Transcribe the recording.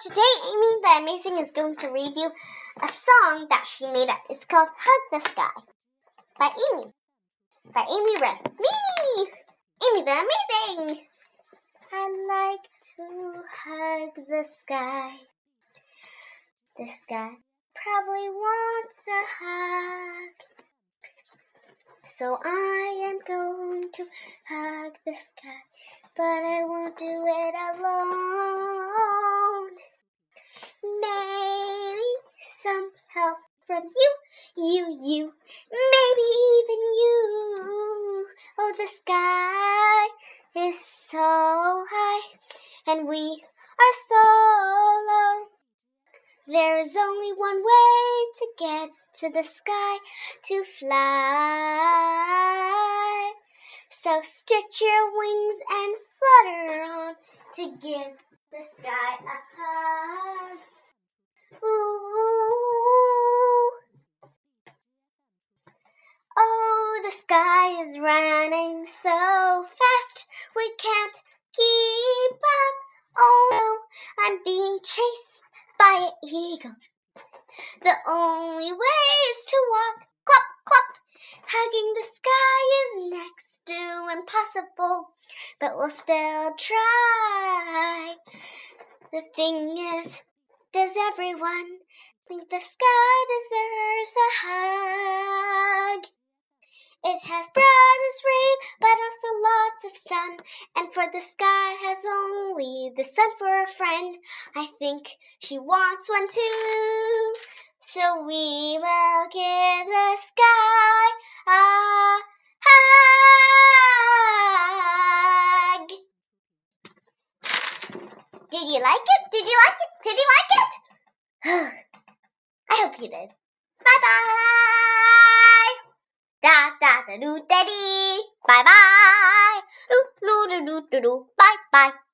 today Amy the Amazing is going to read you a song that she made up. It's called Hug the Sky by Amy. By Amy Red. Me! Amy the Amazing! I like to hug the sky. The sky probably wants a hug. So I am going to hug the sky, but I won't do it alone. Maybe some you, you, you, maybe even you. Oh, the sky is so high, and we are so low. There is only one way to get to the sky to fly. So stretch your wings and flutter on to give the sky a hug. Ooh. Oh, the sky is running so fast we can't keep up. Oh no, I'm being chased by an eagle. The only way is to walk, clop, clop. Hugging the sky is next to impossible, but we'll still try. The thing is, does everyone think the sky deserves a hug? It has brought us rain, but also lots of sun. And for the sky has only the sun for a friend. I think she wants one too. So we will give the sky a hug. Did you like it? Did you like it? Did you like it? I hope you did. Bye bye. Da da da do. Bye bye. Do do do do do do. Bye bye.